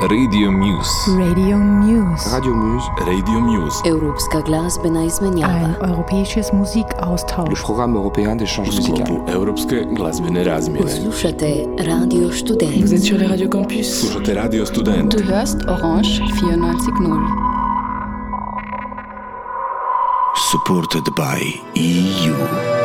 Radio Muse. Radio Muse. Radio Muse. Radio Muse. Europska glazbena Ein izmenjava. europäisches Le Musikaustausch. programme européen d'échange musical. Europske glazbene razmjene. Slušate Radio Vous Student. êtes sur les radios campus. Slušate Radio Student. Du hörst Orange 94.0. supported by EU.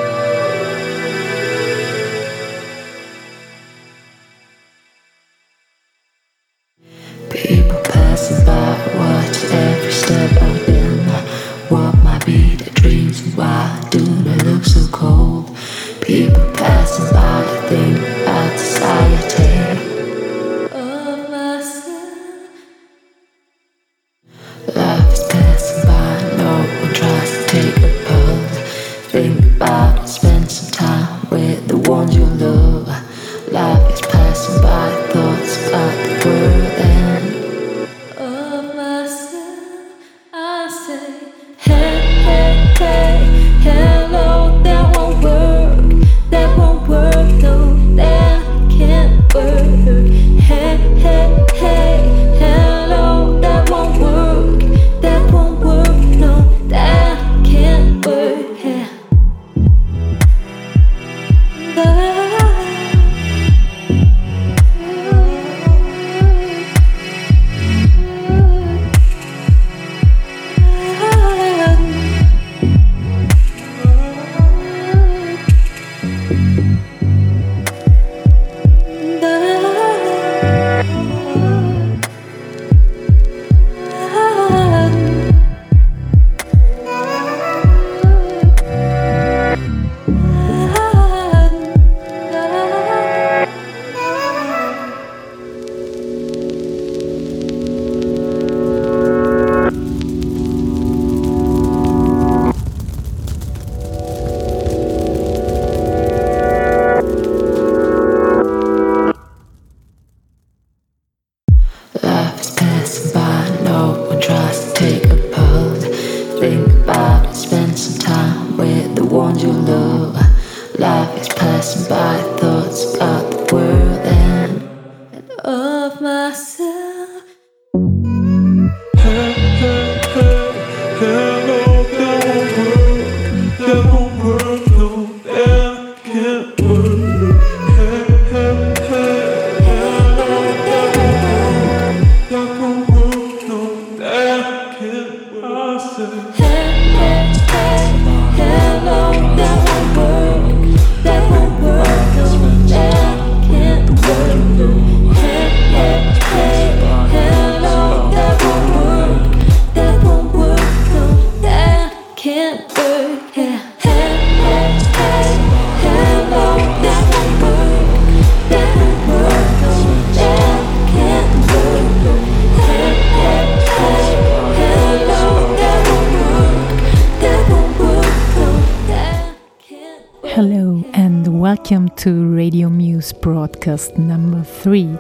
Broadcast number three.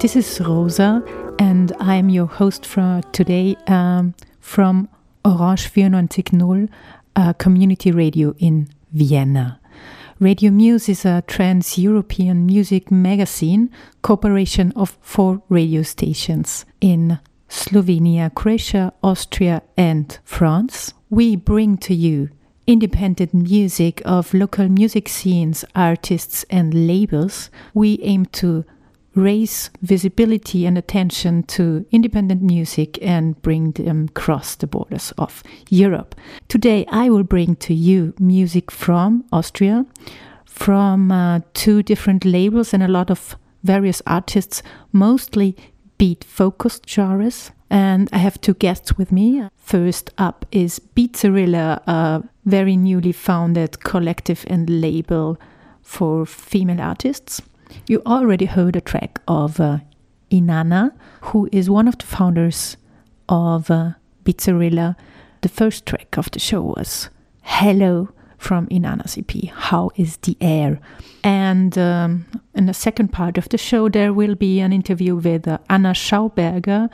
This is Rosa and I am your host for today um, from Orange 94.0 uh, community radio in Vienna. Radio Muse is a trans European music magazine cooperation of four radio stations in Slovenia, Croatia, Austria, and France. We bring to you independent music of local music scenes, artists, and labels. We aim to raise visibility and attention to independent music and bring them across the borders of Europe. Today, I will bring to you music from Austria, from uh, two different labels and a lot of various artists, mostly beat focused genres. And I have two guests with me. First up is Beatzarilla, a very newly founded collective and label for female artists. You already heard a track of uh, iNANA, who is one of the founders of uh, Beatzarilla. The first track of the show was Hello from iNANA's EP, How is the Air? And um, in the second part of the show, there will be an interview with uh, Anna Schauberger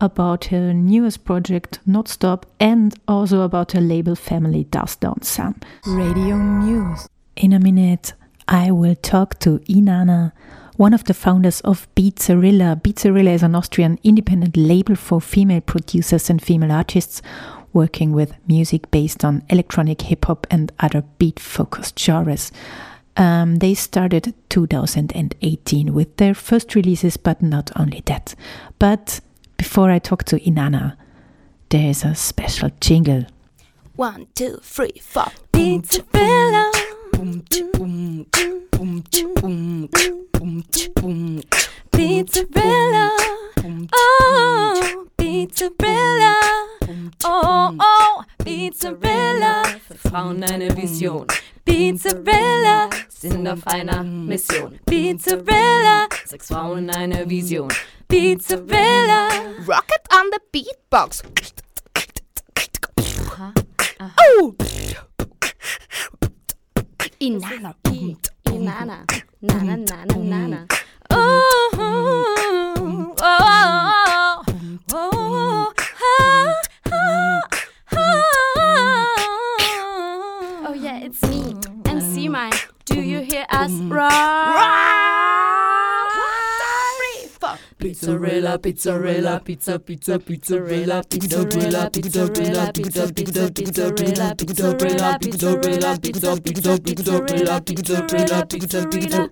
about her newest project, Nødstop, and also about her label family, Duzz Down San. Radio Muse. In a minute, I will talk to iNANA one of the founders of Beatzarilla. Beatzarilla is an Austrian independent label for female producers and female artists working with music based on electronic hip hop and other beat focused genres. Um, they started 2018 with their first releases, but not only that. But before I talk to Inanna, there is a special jingle. One, two, three, four. Pizza Bella. Pizza Bella. Oh, Pizza Bella. Oh, oh, Pizza Bella. Für Frauen eine Vision. Pizza Bella. Sind auf einer Mission. Pizza Bella. Sechs Frauen eine Vision. Pizza Bella. Rocket on the beatbox. Oh! Inanna. Inanna. Nana, nana, nana. Oh, oh, oh, oh, oh, ah, ah, ah. Oh yeah, it's me, MC Mine. Do you hear us roar? Pizzarella, pizzarella, pizza, pizza, pizzarella, pizzarella, pizzarella, pizza, pizza, pizzarella, pizzarella, pizzarella, pizza, pizza, pizzarella, pizzarella, pizza, pizza.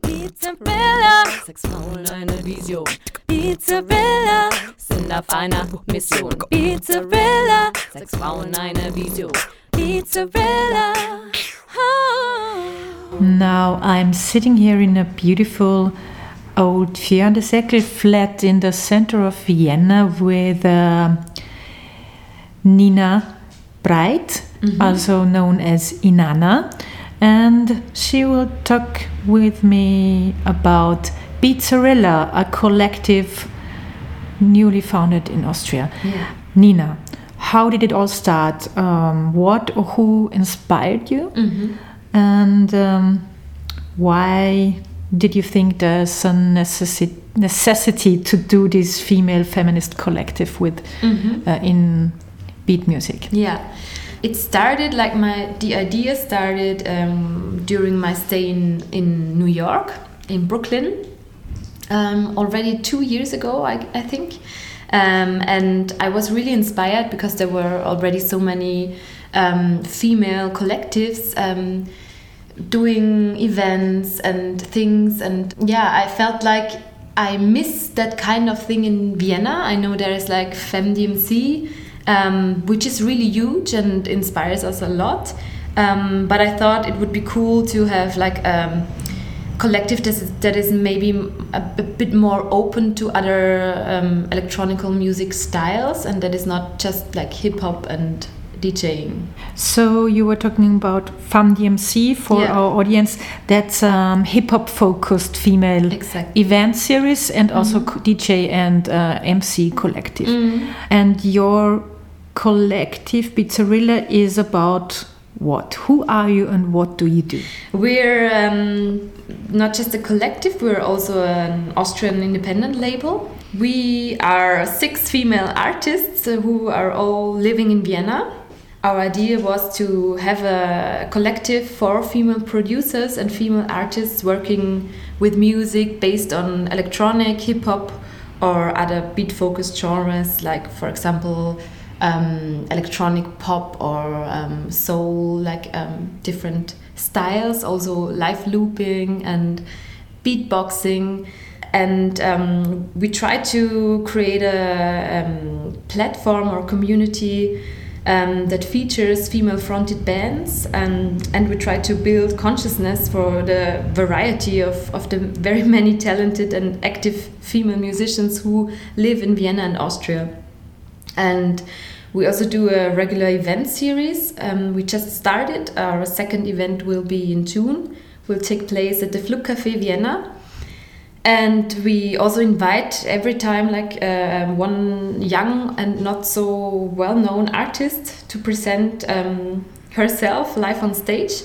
Pizza Bella, sechs Frauen eine Vision. Pizza Bella, sind auf einer Mission. Pizza Bella, sechs Frauen eine Vision. Pizza Bella. Oh. Now I'm sitting here in a beautiful old Vierandeseckel flat in the center of Vienna with uh, Nina Braith, also known as iNANA, and she will talk with me about Beatzarilla, a collective newly founded in Austria. Nina, how did it all start? Um, what or who inspired you? And um, why did you think there's a necessi- necessity to do this female feminist collective with uh, in beat music? Yeah, it started like my the idea started um, during my stay in in New York in Brooklyn um, already two years ago, I, I think. Um, and I was really inspired because there were already so many um, female collectives um, doing events and things. And yeah, I felt like I miss that kind of thing in Vienna. I know there is like FemDMC, um, which is really huge and inspires us a lot. Um, but I thought it would be cool to have like a collective that is, that is maybe a bit more open to other um, electronical music styles and that is not just like hip hop and DJing. So you were talking about FemDMC for Yeah. our audience. That's um, hip hop focused female Exactly. event series and also co- DJ and uh, MC collective. And your collective Beatzarilla is about what? Who are you and what do you do? We're um, not just a collective, we're also an Austrian independent label. We are six female artists who are all living in Vienna. Our idea was to have a collective for female producers and female artists working with music based on electronic, hip hop, or other beat focused genres, like, for example, um, electronic pop or um, soul, like um, different styles, also live looping and beatboxing. And um, we try to create a um, platform or community um, that features female fronted bands and, and we try to build consciousness for the variety of, of the very many talented and active female musicians who live in Vienna and Austria. And we also do a regular event series. Um, we just started. Our second event will be in June. Will take place at the Fluc Café Vienna. And we also invite every time like uh, one young and not so well-known artist to present um, herself live on stage.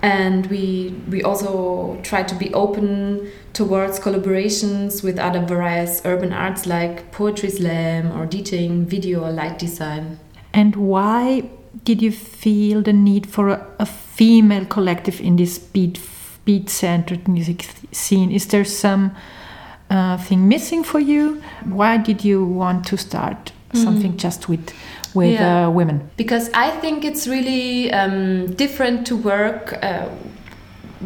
And we we also try to be open towards collaborations with other various urban arts like poetry slam or DJing, video or light design. And why did you feel the need for a, a female collective in this beat beat-centered music scene. Is there some uh, thing missing for you? Why did you want to start something just with with Yeah. uh, women? because I think it's really um, different to work uh,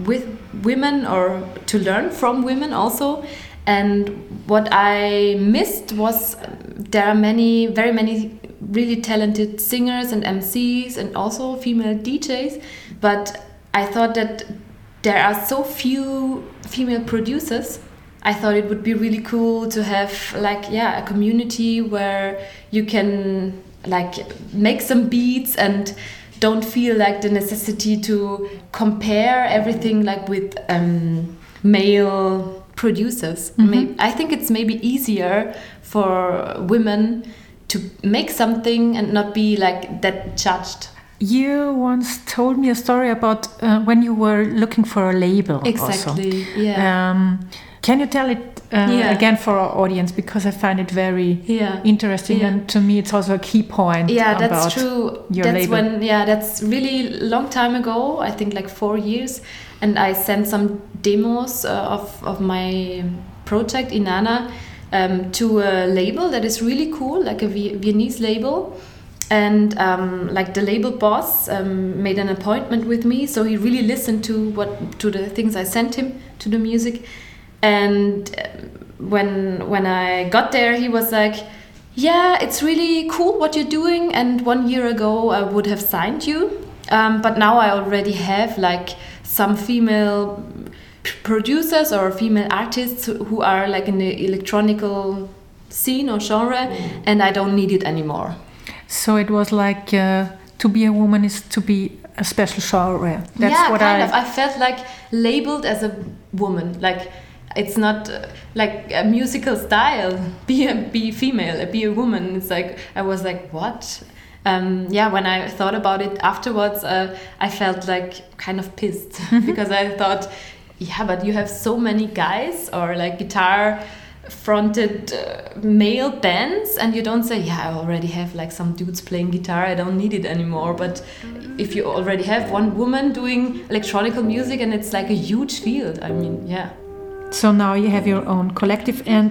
with women or to learn from women also. And what I missed was um, there are many, very many really talented singers and MCs and also female DJs. But I thought that there are so few female producers. I thought it would be really cool to have like yeah a community where you can like make some beats and don't feel like the necessity to compare everything like with um, male producers. May- I think it's maybe easier for women to make something and not be like that judged. You once told me a story about uh, when you were looking for a label. also. Exactly. Yeah. Um, can you tell it uh, Yeah. again for our audience because I find it very Yeah. interesting, Yeah. and to me it's also a key point. yeah that's true your that's label. when yeah that's really long time ago i think like four years and i sent some demos uh, of, of my project iNANA um, to a label that is really cool like a viennese label and um, like the label boss um, made an appointment with me so he really listened to what to the things i sent him to the music. And um, when when i got there he was like yeah it's really cool what you're doing and one year ago i would have signed you. Um, but now i already have like some female producers or female artists who- who are like in the electronical scene or genre and i don't need it anymore So it was like uh, to be a woman is to be a special genre. That's yeah, what kind I. of. I felt like labeled as a woman. Like it's not uh, like a musical style. Be a be female. Be a woman. It's like I was like what. Um, yeah, when I thought about it afterwards, uh, I felt like kind of pissed because I thought, yeah, but you have so many guys or like guitar fronted uh, male bands and you don't say yeah i already have like some dudes playing guitar i don't need it anymore but if you already have one woman doing electronical music and it's like a huge field i mean yeah So now you have your own collective, and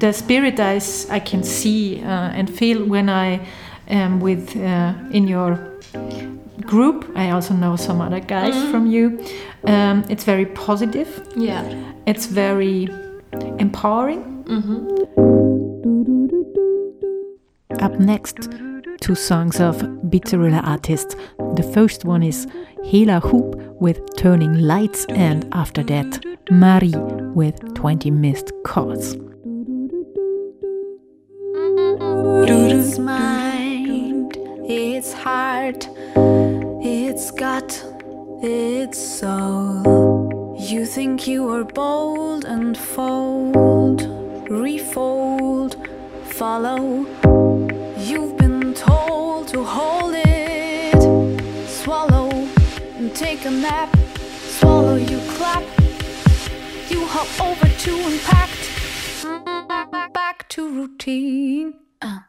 the spirit I, s- I can see uh, and feel when I am with uh, in your group. I also know some other guys from you. Um, it's very positive. yeah It's very empowering. Mm-hmm. Up next, two songs of Beatzarilla artists. The first one is Helahoop with Turning Lights, and after that, Marie with 20 Missed Calls. It's mind, it's heart, it's gut, it's soul. You think you are bold and fold, refold, follow. You've been told to hold it, swallow and take a nap. Swallow, you clap, you hop over to impact back to routine. Uh,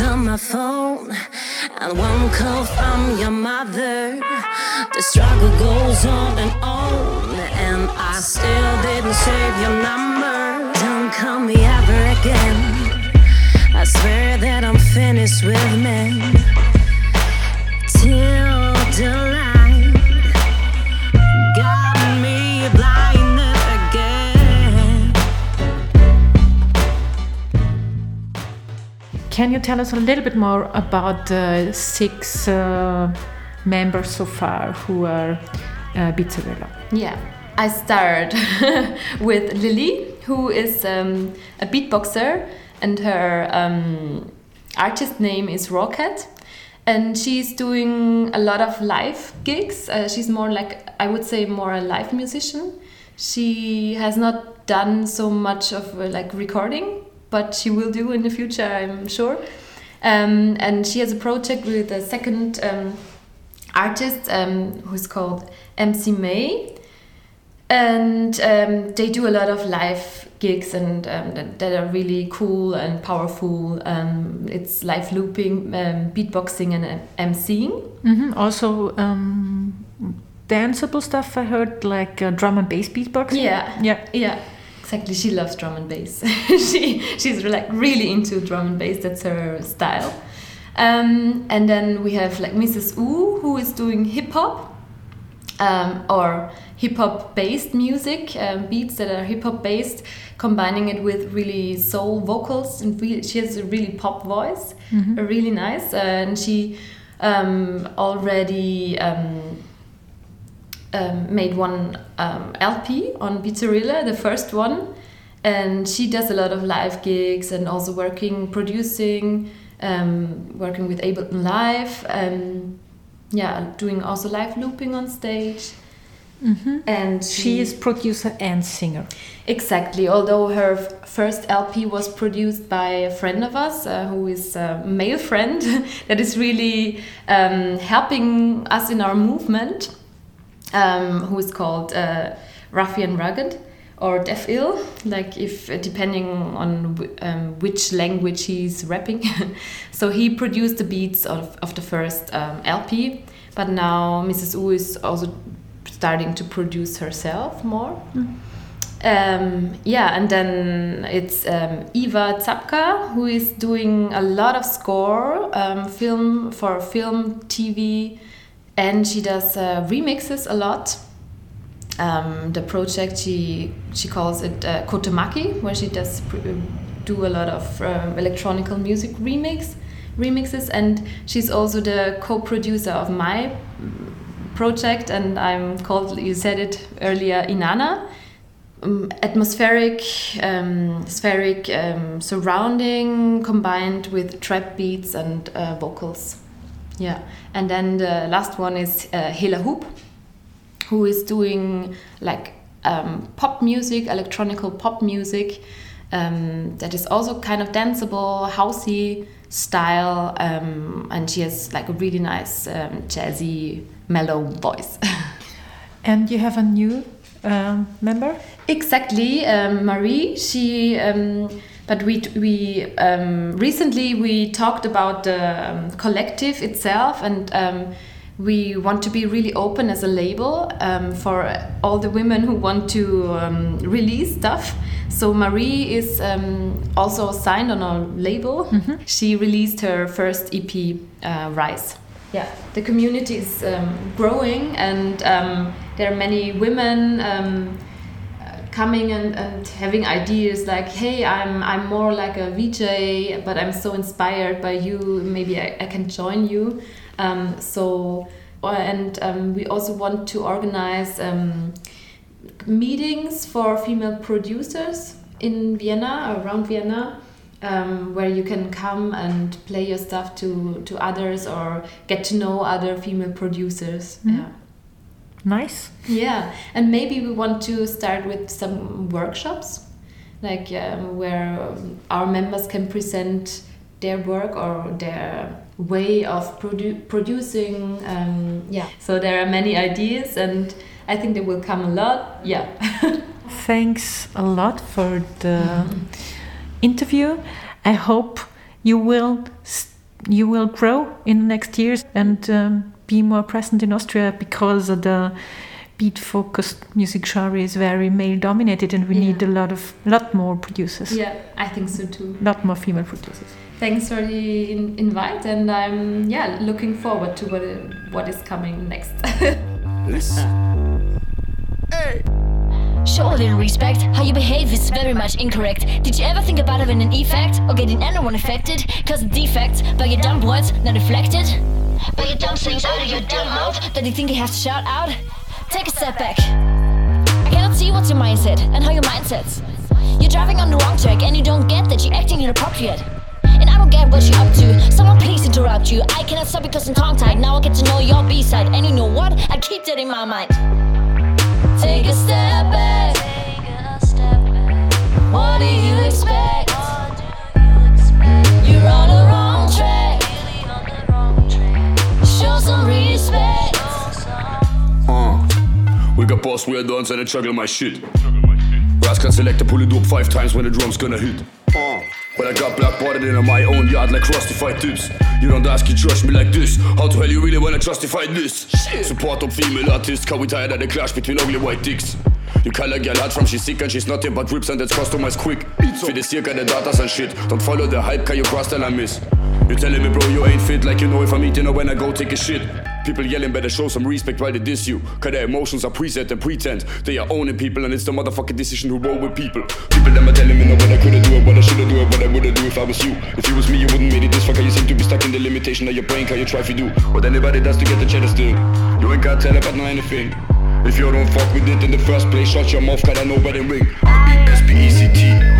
on my phone, and one call from your mother. The struggle goes on and on, and I still didn't save your number. Don't call me ever again. I swear that I'm finished with men. Till the Can you tell us a little bit more about the six uh, members so far who are uh, Beatzarilla? Yeah, I start with Lily, who is um, a beatboxer, and her um, artist name is Rocket. And she's doing a lot of live gigs. Uh, she's more like, I would say, more a live musician. She has not done so much of uh, like recording, but she will do in the future, I'm sure. Um, and she has a project with a second um, artist um, who's called MC May and um, they do a lot of live gigs and um, that, that are really cool and powerful. Um, it's live looping, beatboxing, and uh, emceeing. hmm Also, um, danceable stuff. I heard like uh, drum and bass beatboxing. Yeah, yeah, yeah. Exactly, she loves drum and bass. she she's like really into drum and bass. That's her style. Um, and then we have like Misses U, who is doing hip hop um, or hip hop based music, um, beats that are hip hop based, combining it with really soul vocals. And really, she has a really pop voice, Mhm. uh, really nice. and she um, already um, made one um, LP on Beatzarilla, the first one. And she does a lot of live gigs and also working, producing, um, working with Ableton Live. Um, yeah, doing also live looping on stage. Mhm. And She is producer and singer. Exactly. Although her first LP was produced by a friend of us, uh, who is a male friend, that is really um, helping us in our movement, um, who is called uh, Ruffian Rugged or Def Ill, like if uh, depending on w- um, which language he's rapping. so he produced the beats of, of the first um, LP, but now Misses U is also starting to produce herself more. Um, yeah, and then it's um, Eva Zapka who is doing a lot of score um, film for film, TV, and she does uh, remixes a lot. Um, the project she she calls it uh, Kotomaki, where she does pr- do a lot of um, electronical music remix remixes, and she's also the co-producer of my project, and I'm called you said it earlier iNANA um, atmospheric, um, spheric um, surrounding combined with trap beats and uh, vocals. Yeah, and then the last one is uh, Helahoop, who is doing like um, pop music, electronical pop music, um, that is also kind of danceable, housey style, um, and she has like a really nice um, jazzy, mellow voice. And you have a new um, member? Exactly, um, Marie. She, um, but we we um, recently we talked about the um, collective itself, and um, we want to be really open as a label um, for all the women who want to um, release stuff. So Marie is um, also signed on a label. She released her first EP, uh, Rise. Yeah, the community is um, growing, and um, there are many women coming and, and having ideas like, "Hey, I'm I'm more like a VJ, but I'm so inspired by you. Maybe I, I can join you." Um, so, uh, and um, we also want to organize um, meetings for female producers in Vienna, around Vienna, um, where you can come and play your stuff to, to others or get to know other female producers. Yeah. Nice. Yeah, and maybe we want to start with some workshops, like um, where um, our members can present their work or their way of produ- producing. Um, yeah, so there are many ideas, and I think they will come a lot. Yeah. Thanks a lot for the interview. I hope you will you will grow in the next years and um, be more present in Austria because of the beat focused music genre is very male dominated and we need a lot of lot more producers. yeah, I think so too. lot more female producers. Thanks for the in- invite, and I'm yeah looking forward to what what is coming next. Show a little respect. How you behave is very much incorrect. Did you ever think about having an effect or getting anyone affected? Cause the defects by your dumb words not reflected. By your dumb things out of your dumb mouth that you think you have to shout out. Take a step back. I cannot see what's your mindset and how your mindset's. You're driving on the wrong track and you don't get that you're acting inappropriate. And I don't get what you're up to. Someone please interrupt you. I cannot stop because I'm tongue tied. Now I get to know your B side. And you know what? I keep that in my mind. Take a step back. What do you expect? You're on the some respect. Uh, we got boss weird dons and I juggle my shit. Ras can select to pull it up five times when the drum's gonna hit. Uh, but I got black blackboarded in my own yard like rustified tips. You don't ask, you trust me like this. How the hell you really wanna justify this? Support of female artists, cause we tired of the clash between ugly white dicks. You call a girl from she's sick and she's not but rips and that's customized quick. For the circa the datas and shit. Don't follow the hype, cause you cross tell I miss. You telling me, bro, you ain't fit like you know if I'm eating or when I go take a shit. People yelling better show some respect while they diss you. Cause their emotions are preset and pretend. They are owning people and it's the motherfucking decision who roll with people. People them are telling me no what I could've do it, what I should've do it, what I would've do if I was you. If you was me, you wouldn't made it this far, cause you seem to be stuck in the limitation of your brain, cause you try to do what anybody does to get the cheddar still. You ain't gotta tell about no anything. If you don't fuck with it in the first place, shut your mouth, cause I know where they ring. R-E-S-P-E-C-T, but then let me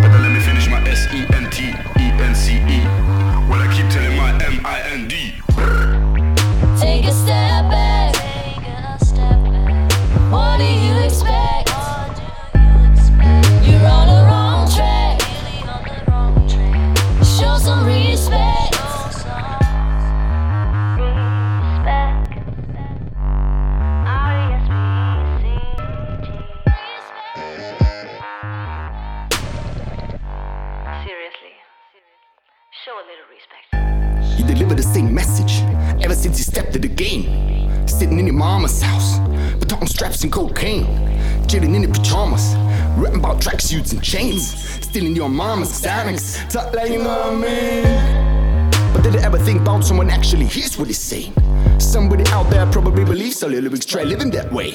Chilling in your pajamas, rapping about tracksuits and chains. Stealing your mama's Xanax, talk like you know what I mean. But did I ever think about someone actually hears what he's saying? Somebody out there probably believes all your lyrics, try living that way.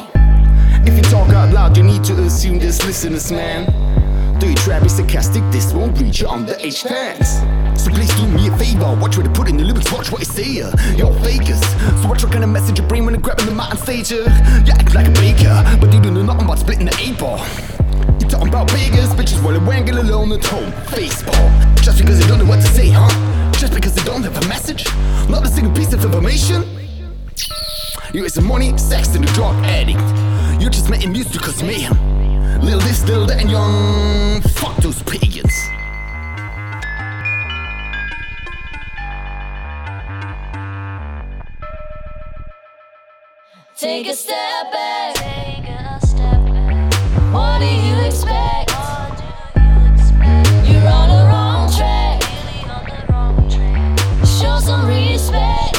If you talk out loud, you need to assume this listeners, man. Do you try be sarcastic? This won't reach your underage fans. Please do me a favor, watch what they put in the lyrics, watch what you say. You're fakers. So watch what kind of message you bring when you're grabbing the mic on stage. You act like a baker, but you don't know nothing about splitting the eight ball. You talking about beggars, bitches while wangling alone at home. Baseball. Just because you don't know what to say, huh? just because they don't have a message, not a single piece of information. You is a money, sex, and a drug addict. You're just making music because mayhem. Little this, little that, and young. Fuck those pagans. Take a step back. What do you expect? You're on the wrong track. Show some respect.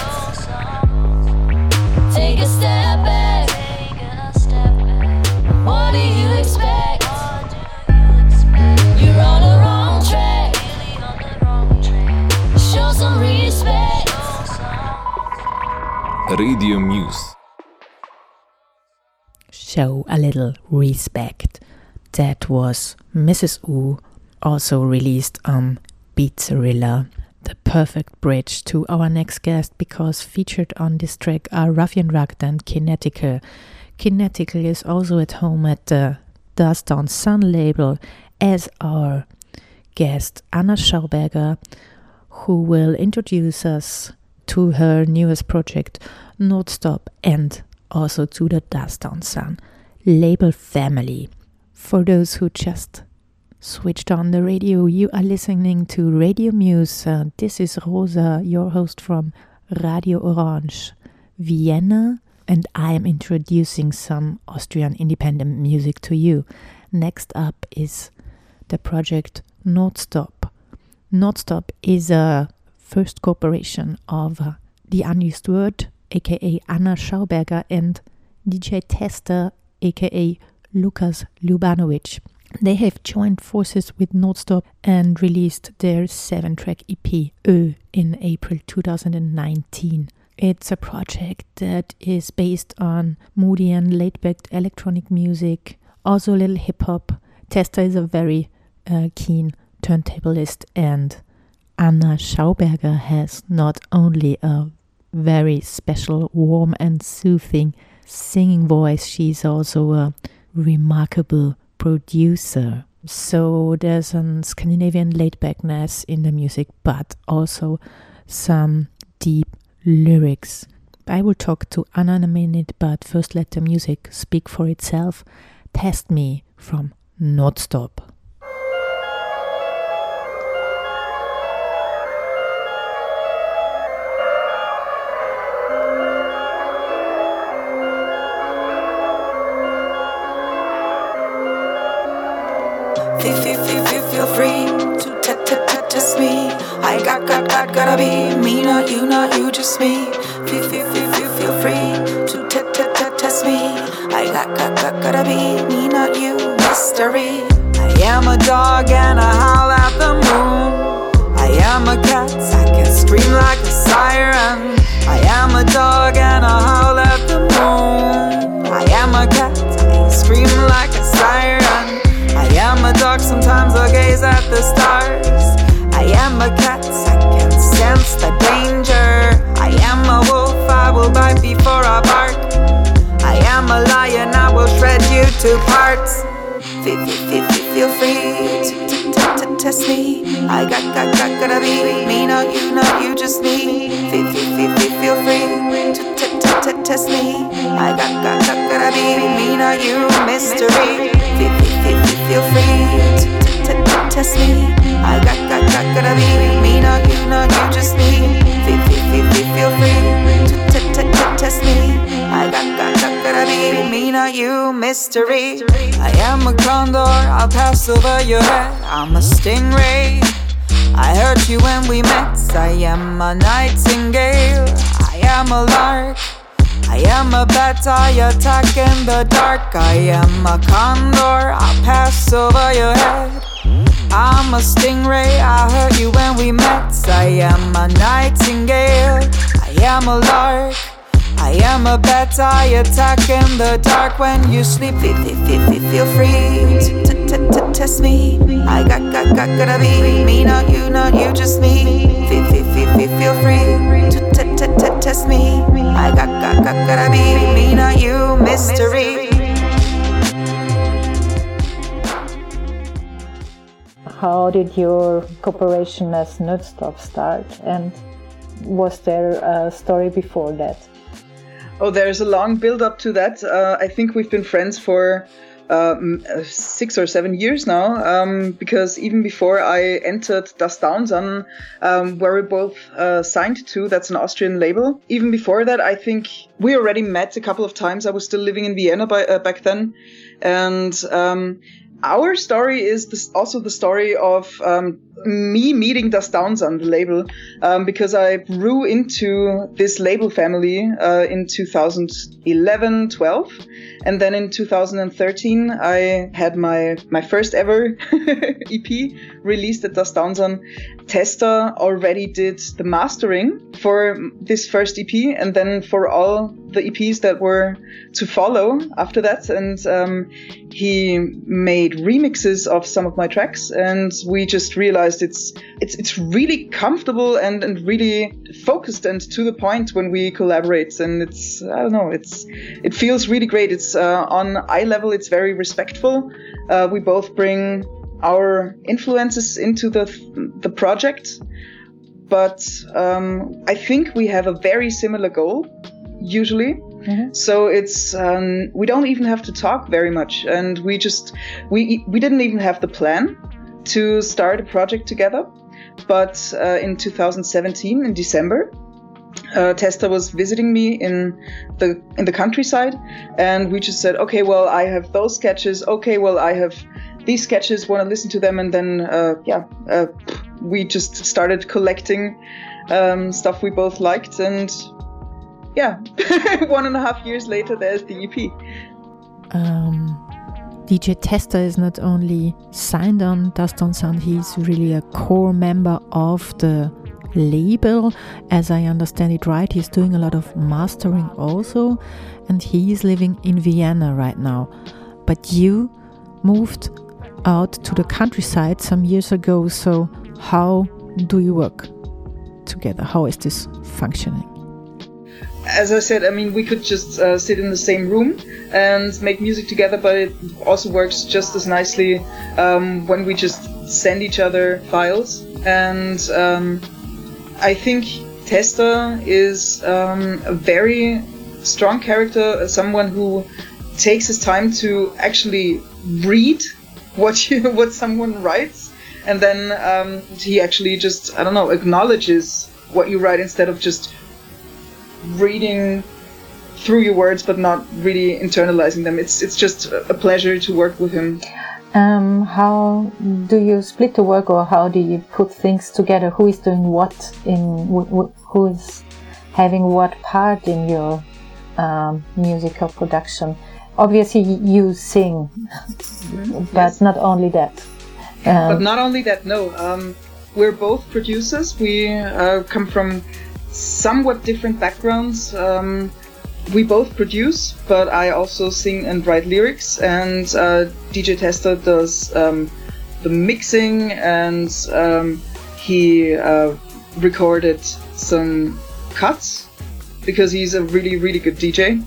Take a step back. What do you expect? You're on the wrong track. Show some respect. Radio Muse. Show a little respect. That was Misses U, also released on Beatzarilla. The perfect bridge to our next guest because featured on this track are Ruffian Rugged and Kinetical. Kinetical is also at home at the Duzz Down San label as our guest Anna Schauberger, who will introduce us to her newest project, Nødstop, and also to the Duzz Down San label family. For those who just switched on the radio, you are listening to Radio Muse. Uh, this is Rosa, your host from Radio Orange, Vienna, and I am introducing some Austrian independent music to you. Next up is the project Nødstop. Nødstop is a first cooperation of uh, the Unused Word, aka Anna Schauberger, and DJ Testa, aka Lukas Lubanovic. They have joined forces with Nødstop and released their seven track EP Ö in April 2019. It's a project that is based on moody and laid back electronic music, also a little hip hop. Testa is a very uh, keen turntablist, and Anna Schauberger has not only a very special, warm, and soothing singing voice, she's also a remarkable producer. So there's a Scandinavian laid backness in the music, but also some deep lyrics. I will talk to Anna in a minute, but first let the music speak for itself. Test Me from Nødstop. Feel, feel, feel, feel, feel free to t t t test me. I got, got, got, gotta be me, not you, not you, just me. Feel, feel, feel, feel, feel free to t t t test me. I got, got, got, gotta be me, not you, mystery. I am a dog and I howl at the moon. I am a cat, I can scream like a siren. I am a dog and I howl at the moon. I am a cat, I can scream like a siren. Am a dog, sometimes I gaze at the stars. I am a cat, I can sense the danger. I am a wolf, I will bite before I bark. I am a lion, I will shred you to parts. Feel, feel, feel, free to, test me. I got, got, got, gotta be me, not you, not you, just me. Feel, feel, feel, free to, test me. I got, got, got, gotta be me, not you, mystery. You, mystery. I am a condor, I'll pass over your head. I'm a stingray. I hurt you when we met. I am a nightingale. I am a lark. I am a bat, I attack in the dark. I am a condor, I'll pass over your head. I'm a stingray, I hurt you when we met. I am a nightingale, I am a lark. I am a I attack in the dark when you sleep. Feel, feel, feel, free to, test me. I got, got, got, gotta be me, not you, not you, just me. Feel, feel, feel, free to, test me. I got, got, got, gotta be me, not you, mystery. How did your cooperation as Nødstop start? And was there a story before that? Oh, there's a long build up to that. Uh, I think we've been friends for um, six or seven years now, um, because even before I entered Duzz Down San, um, where we both uh, signed to, that's an Austrian label. Even before that, I think we already met a couple of times. I was still living in Vienna by, uh, back then, and um, our story is this, also the story of um, me meeting Duzz Down San the label um, because I grew into this label family uh, in 2011 12 and then in 2013 I had my my first ever EP released at Duzz Down San Testa already did the mastering for this first EP and then for all the EPs that were to follow after that. And um, he made remixes of some of my tracks and we just realized it's it's it's really comfortable and, and really focused and to the point when we collaborate. And it's I don't know it's it feels really great. It's uh, on eye level it's very respectful. Uh, we both bring our influences into the the project. But um, I think we have a very similar goal usually. Mm-hmm. So it's um, we don't even have to talk very much, and we just we we didn't even have the plan to start a project together. But uh, in 2017, in December, uh, Testa was visiting me in the in the countryside, and we just said, okay, well, I have those sketches. Okay, well, I have these sketches. Want to listen to them? And then, uh, yeah, uh, we just started collecting um, stuff we both liked, and yeah, one and a half years later, there's the EP. Um, DJ Testa is not only signed on Duzz Down San, he's really a core member of the label. As I understand it right, he's doing a lot of mastering also, and he is living in Vienna right now. But you moved out to the countryside some years ago, so how do you work together? How is this functioning? As I said, I mean, we could just uh, sit in the same room and make music together, but it also works just as nicely um, when we just send each other files. And um, I think Testa is um, a very strong character, someone who takes his time to actually read what you, what someone writes, and then um, he actually just I don't know acknowledges what you write instead of just reading through your words but not really internalizing them. It's it's just a pleasure to work with him. Um, how do you split the work, or how do you put things together? Who is doing what in who is having what part in your um, musical production? Obviously, you sing, mm-hmm. but yes. not only that. Um, but not only that. No, um, we're both producers. We uh, come from somewhat different backgrounds. Um, we both produce, but I also sing and write lyrics, and uh, DJ Testa does um, the mixing, and um, he uh, recorded some cuts because he's a really, really good DJ.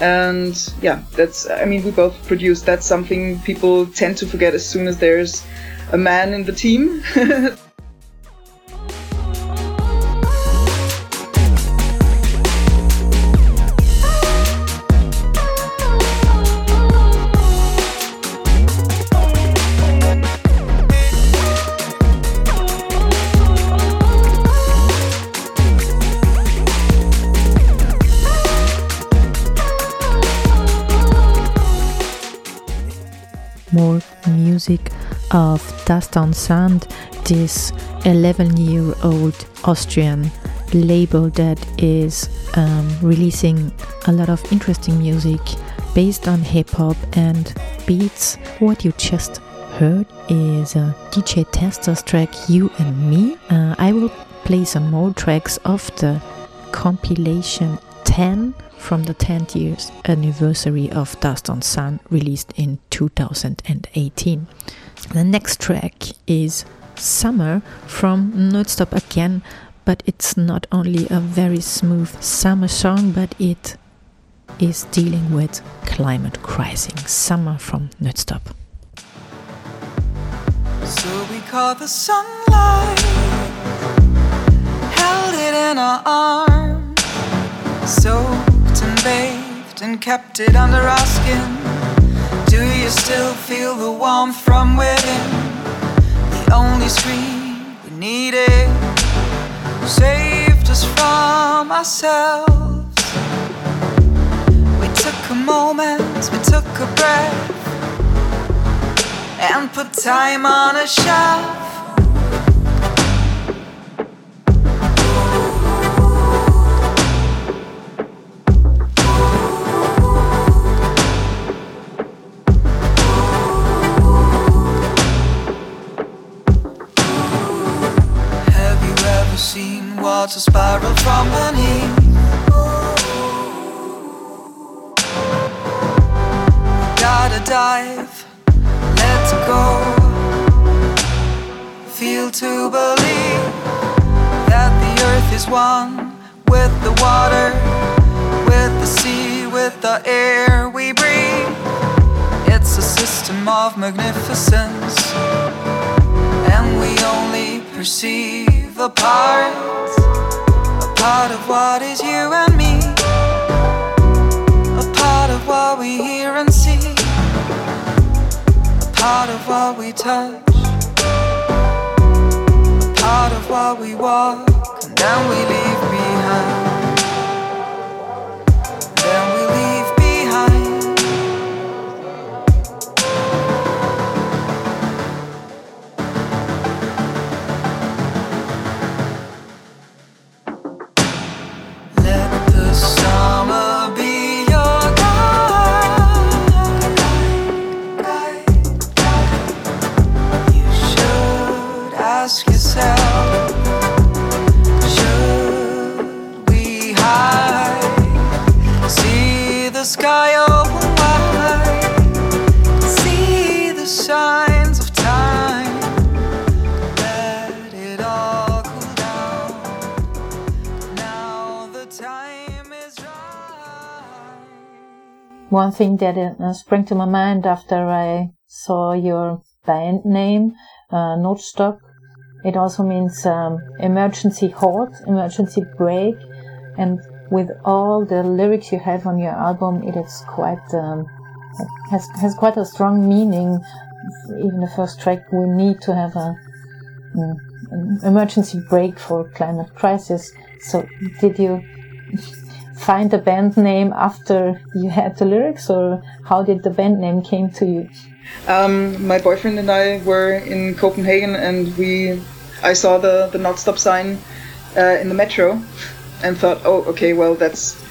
And yeah, that's, I mean, we both produce. That's something people tend to forget as soon as there's a man in the team. music of Das Sand, this 11 year old Austrian label that is um, releasing a lot of interesting music based on hip hop and beats. What you just heard is a DJ Testa's track You and Me. Uh, I will play some more tracks of the compilation 10 from the 10th years anniversary of Duzz Down San, released in 2018. The next track is Summer from Nødstop again, but it's not only a very smooth summer song, but it is dealing with climate crisis. Summer from Nødstop. So we caught the sunlight, held it in our arms, soaked and bathed and kept it under our skin. Do you still feel the warmth from within? The only stream we needed saved us from ourselves. We took a moment, we took a breath and put time on a shelf. You ever seen water spiral from beneath? Gotta dive let go. Feel to believe that the earth is one with the water, with the sea, with the air we breathe. It's a system of magnificence, and we only perceive a part, a part of what is you and me, a part of what we hear and see. A part of what we touch, a part of what we walk, and then we leave One thing that uh, sprang to my mind after I saw your band name, uh, Nødstop, it also means um, emergency halt, emergency break, and with all the lyrics you have on your album, it is quite um, has has quite a strong meaning. Even the first track, we need to have a an emergency break for climate crisis. So, did you find the band name after you had the lyrics, or how did the band name came to you? Um, my boyfriend and I were in Copenhagen, and we, I saw the the Nødstop sign uh, in the metro, and thought, oh, okay, well that's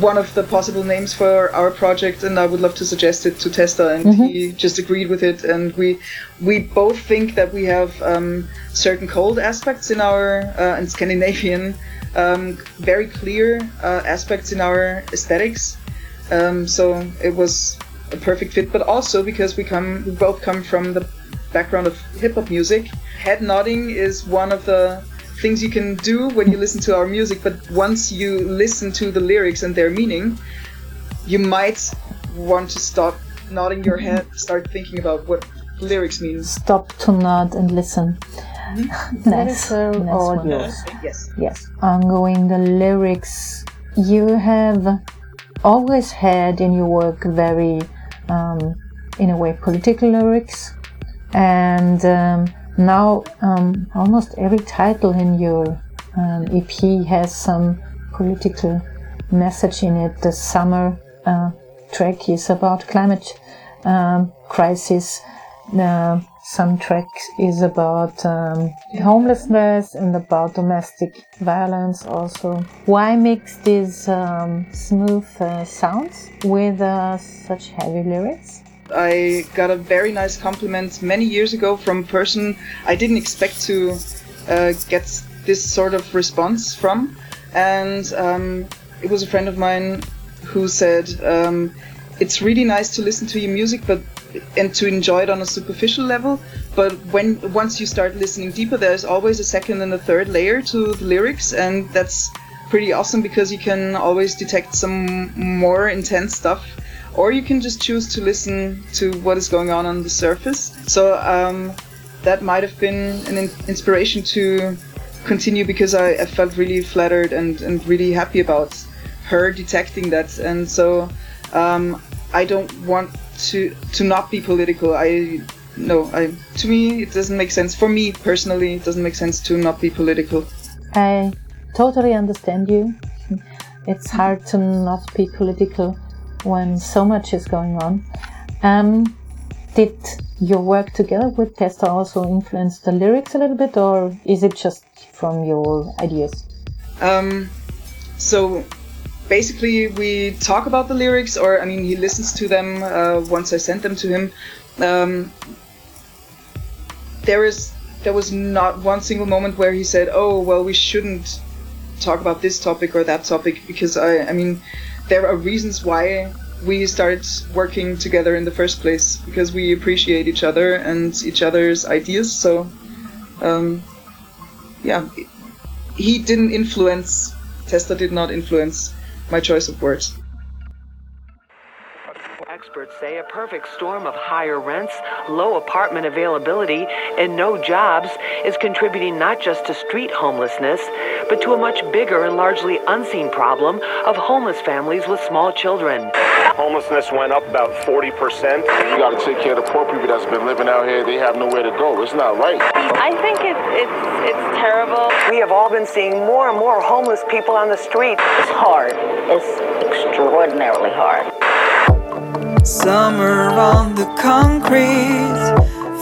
one of the possible names for our project, and I would love to suggest it to Testa, and Mhm. he just agreed with it. And we we both think that we have um, certain cold aspects in our uh, and Scandinavian, um, very clear uh, aspects in our aesthetics. Um, so it was a perfect fit, but also because we come, we both come from the background of hip hop music. Head nodding is one of the things you can do when you listen to our music, but once you listen to the lyrics and their meaning, you might want to stop nodding your head, start thinking about what lyrics mean. Stop to nod and listen. Nice. Lyrical nice one. audios. Yes. Yes. Ongoing the lyrics. You have always had in your work very, um, in a way, political lyrics, and um, now um, almost every title in your um, EP has some political message in it. The summer uh, track is about climate um, crisis. Uh, some tracks is about um, homelessness and about domestic violence also. Why mix these um, smooth uh, sounds with uh, such heavy lyrics? I got a very nice compliment many years ago from a person I didn't expect to uh, get this sort of response from, and um, it was a friend of mine who said, um, "It's really nice to listen to your music, but and to enjoy it on a superficial level, but when once you start listening deeper, there's always a second and a third layer to the lyrics, and that's pretty awesome because you can always detect some more intense stuff." or you can just choose to listen to what is going on on the surface. So um, that might have been an in- inspiration to continue because I, I, felt really flattered and, and really happy about her detecting that. And so um, I don't want to to not be political. I no, I to me it doesn't make sense. For me personally, it doesn't make sense to not be political. I totally understand you. It's hard to not be political when so much is going on. Um, did your work together with Testa also influence the lyrics a little bit, or is it just from your ideas? Um, so basically, we talk about the lyrics, or I mean, he listens to them uh, once I sent them to him. Um, there is there was not one single moment where he said, "Oh, well, we shouldn't talk about this topic or that topic," because I, I mean, there are reasons why we started working together in the first place because we appreciate each other and each other's ideas. So, um, yeah, he didn't influence. Testa did not influence my choice of words. Experts say a perfect storm of higher rents, low apartment availability, and no jobs is contributing not just to street homelessness, but to a much bigger and largely unseen problem of homeless families with small children. Homelessness went up about 40%. You got to take care of the poor people that's been living out here. They have nowhere to go. It's not right. I think it's, it's, it's terrible. We have all been seeing more and more homeless people on the street. It's hard. It's extraordinarily hard. Summer on the concrete.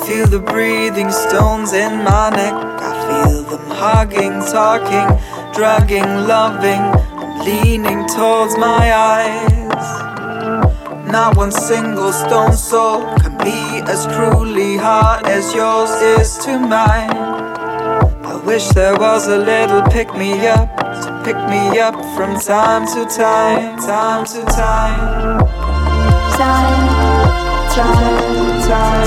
Feel the breathing stones in my neck. I feel them hugging, talking, drugging, loving. Leaning towards my eyes. Not one single stone soul can be as truly hard as yours is to mine. I wish there was a little pick me up pick me up from time to time, time to time time, time, time,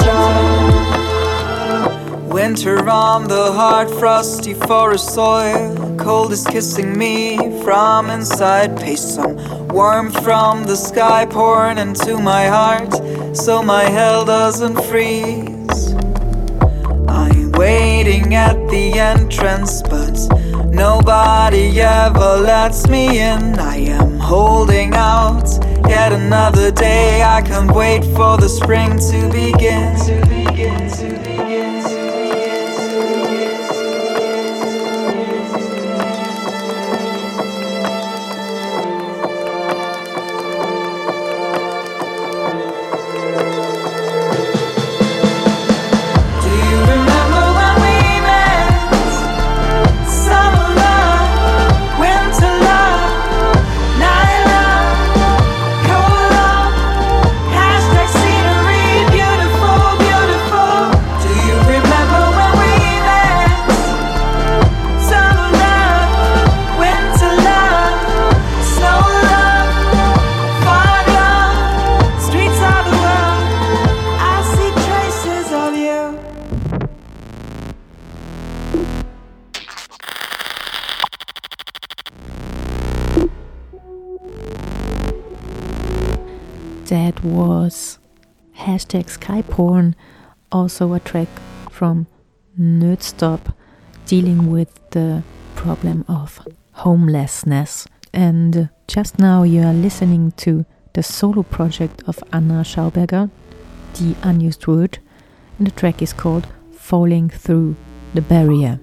time. Winter on the hard, frosty forest soil. Cold is kissing me from inside. Paste some warmth from the sky pouring into my heart so my hell doesn't freeze. I'm waiting at the entrance, but nobody ever lets me in. I am holding out yet another day. I can't wait for the spring. To begin, hashtag skyporn, also a track from Nødstop dealing with the problem of homelessness. And just now you are listening to the solo project of Anna Schauberger, The Unused Word, and the track is called Falling Through the Barrier.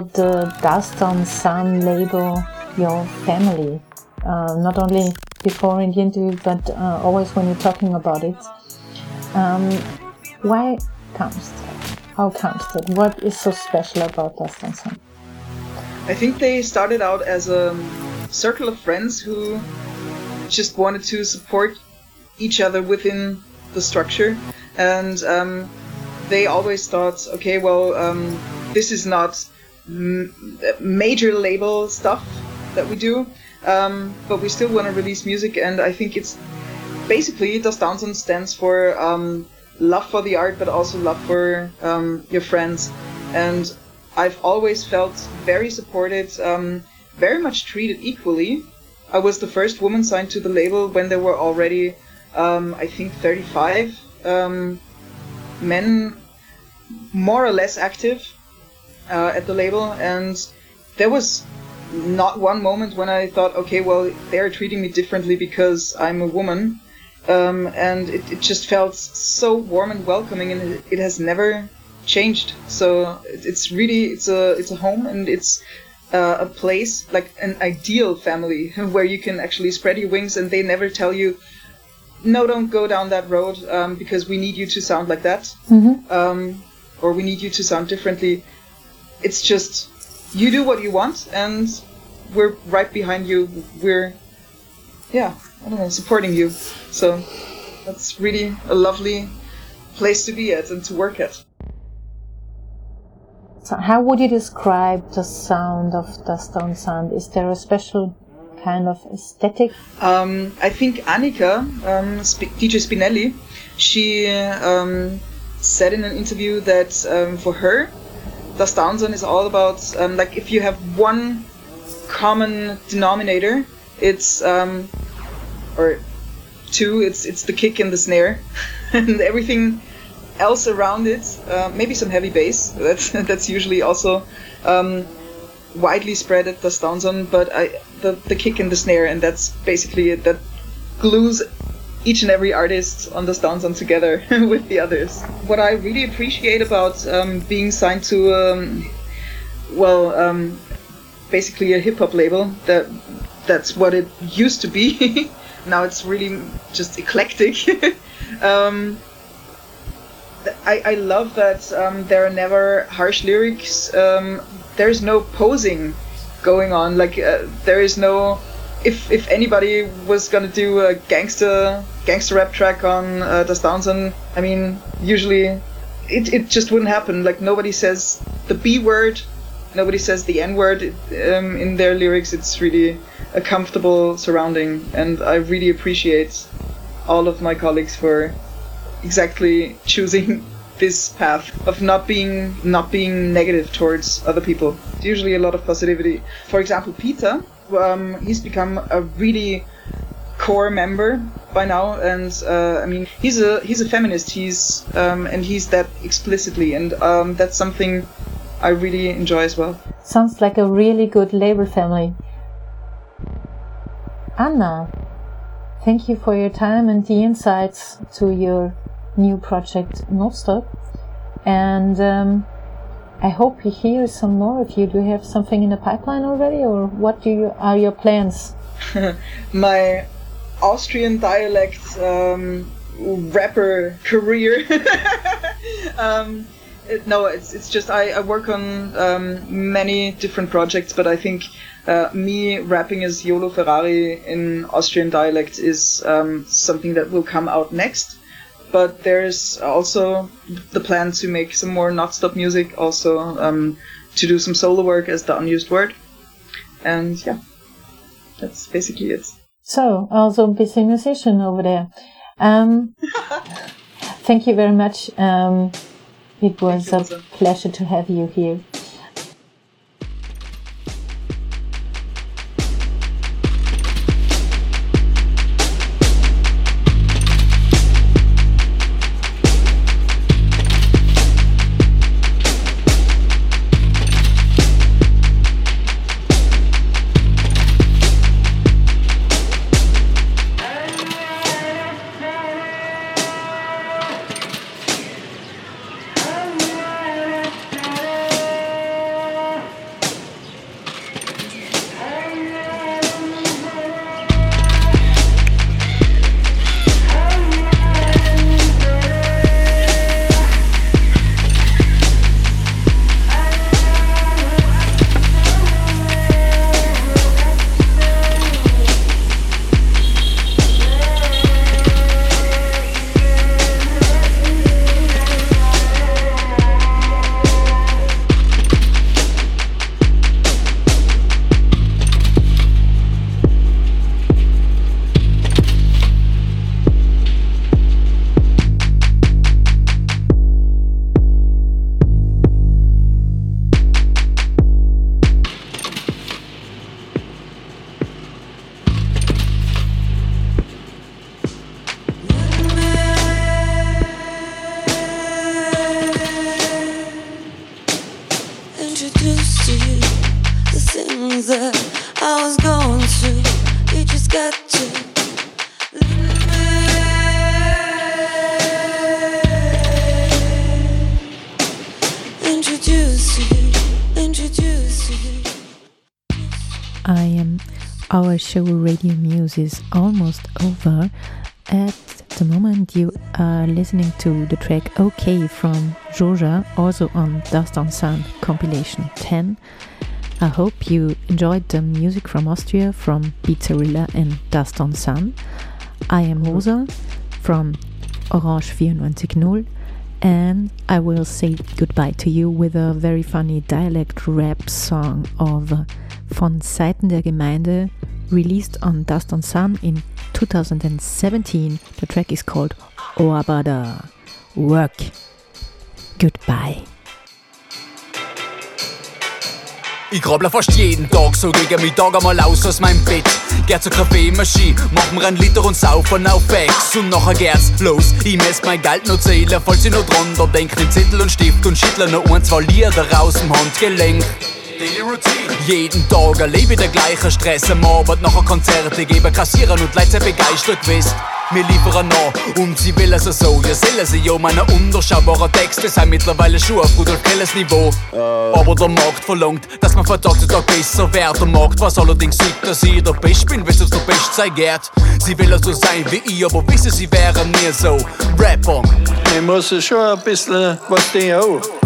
Called the Duzz Down San label your family, uh, not only before in the interview, but uh, always when you're talking about it. Um, why comes? How comes that? What is so special about Duzz Down San? I think they started out as a circle of friends who just wanted to support each other within the structure, and um, they always thought, okay, well, um, this is not major label stuff that we do, um, but we still want to release music, and I think it's basically Duzz Down San stands for um, love for the art, but also love for um, your friends, and I've always felt very supported, um, very much treated equally. I was the first woman signed to the label when there were already, um, I think, 35 um, men more or less active uh, at the label, and there was not one moment when I thought, okay, well, they're treating me differently because I'm a woman. Um, and it, it, just felt so warm and welcoming, and it, it has never changed. So it's really it's a it's a home, and it's uh, a place like an ideal family where you can actually spread your wings, and they never tell you, no, don't go down that road um, because we need you to sound like that, mm-hmm. um, or we need you to sound differently. It's just you do what you want, and we're right behind you. We're yeah, I don't know, supporting you. So that's really a lovely place to be at and to work at. So how would you describe the sound of Duzz Down San? Is there a special kind of aesthetic? Um, I think Annika, um, Sp- DJ Spinelly, she um, said in an interview that um, for her, Duzz Down San is all about um, like if you have one common denominator, it's um, or two, it's it's the kick and the snare, and everything else around it, uh, maybe some heavy bass. That's that's usually also um, widely spread at Duzz Down San, but I, the the kick and the snare, and that's basically it. That glues each and every artist on Duzz Down San together with the others. What I really appreciate about um, being signed to, um, well, um, basically a hip hop label that that's what it used to be. now it's really just eclectic. um, I, I love that um, there are never harsh lyrics. Um, there's no posing going on. Like uh, there is no. If if anybody was gonna do a gangster gangster rap track on uh, Duzz Down San, I mean, usually it, it just wouldn't happen. Like nobody says the B word, nobody says the N word um, in their lyrics. It's really a comfortable surrounding, and I really appreciate all of my colleagues for exactly choosing this path of not being not being negative towards other people. It's usually a lot of positivity. For example, Peter, um, he's become a really core member by now, and uh, I mean he's a he's a feminist. He's um, and he's that explicitly, and um, that's something I really enjoy as well. Sounds like a really good label family. Anna, thank you for your time and the insights to your new project Nødstop. And um, I hope you hear some more of you. Do you have something in the pipeline already, or what do you are your plans? My Austrian dialect um, rapper career. um, it, no, it's it's just I, I work on um, many different projects, but I think uh, me rapping as Yolo Ferrari in Austrian dialect is um, something that will come out next but there's also the plan to make some more Nødstop music, also um, to do some solo work as the unused word, and yeah, that's basically it. So, also a busy musician over there. Um, thank you very much. Um, it was a pleasure to have you here. introduced you the things that I was going. You just got to. I am. Our show Radio Muse is almost over. At the moment, you are listening to the track OK from Joja, also on Duzz Down San compilation 10. I hope you enjoyed the music from Austria from Beatzarilla and Duzz Down San. I am Rosa from Orange 94.0 and I will say goodbye to you with a very funny dialect rap song of Von Seiten der Gemeinde released on Dust on Sun in 2017. The track is called Oabada Work. Goodbye. Ich grabble fast jeden Tag so gegen Mittag einmal aus aus meinem Bett. Geh zur Kaffeemaschine, mach mir ein Liter und saufen auf Bags. Und nachher geht's los. Ich mess mein Geld noch zählen, falls ich noch dran da denk. Nimm Zettel und Stift und schüttle noch ein, zwei Lieder raus im Handgelenk. Jeden Tag erlebe ich den gleichen Stress am Abend nachher Konzerte geben, kassieren und Leute begeistert gewesen. Wir liefern nach und sie will es so. Ja, sollen sie ja meine unterschaubaren Texte sind mittlerweile schon auf Rudolf Kelles Niveau. Aber der Markt verlangt, dass man von Tag zu Tag besser wird. Der Markt was allerdings sieht, dass ich der Best bin, wenn es der Best sein geht. Sie will so sein wie ich, aber wissen sie wären nie so. Rapper. Ich muss schon ein bisschen was die auch.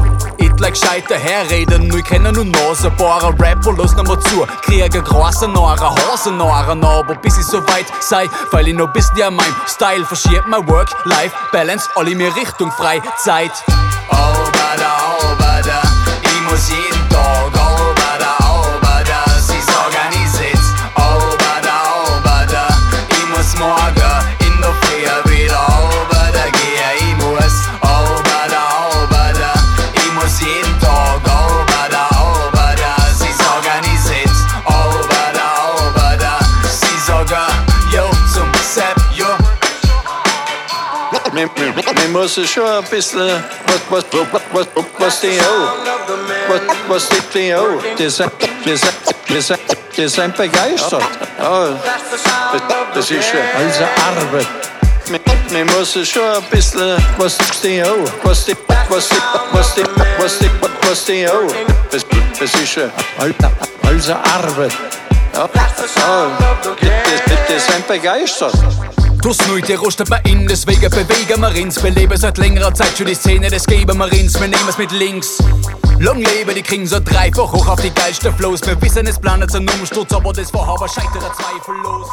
Etla gescheiter herreden, nur ich kenne nur Nase, paar Rapper, los noch mal zu. Kriege große Nora, Hosen Nora, aber bis ich so weit sei, weil ich noch bis dir mein Style verschiebt, mein Work-Life-Balance, alle mir Richtung Freizeit. Obada, obada, ich muss jeden Mir muss schon ein bisschen was, was, was, was, was die auch. Was, was die, die auch. Die sind, die sind, die sind, die sind begeistert. Ja, das, das ist schon also Arbeit. Mir muss schon ein bisschen was die auch. Was die, was die, was die, was die, was die auch. Das, das ist schon also Arbeit. Ja, ja, die, die, die sind begeistert. Das Neue rostet bei ihnen, deswegen bewegen wir ins. Beleben seit längerer Zeit schon die Szene, das geben wir ins. Wir nehmen es mit links. Long lebe, die kriegen so dreifach hoch auf die geilsten Flows. Wir wissen, es planet einen Umsturz, aber das Vorhaben scheitert zweifellos.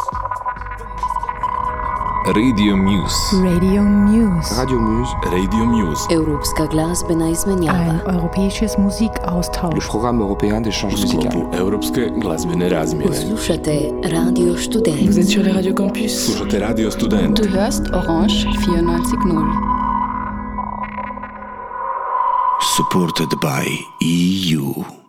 Radio Muse. Radio Muse. Radio Muse. Radio Muse. Europska glazbena izmenjava. Ein europäisches Le Musikaustausch. programme européen d'échange musical. Europske glazbene razmjene. Slušate Radio Student. Vous êtes sur les radios campus. Slušate Radio Student. Du hörst Orange 94.0. Supported by EU.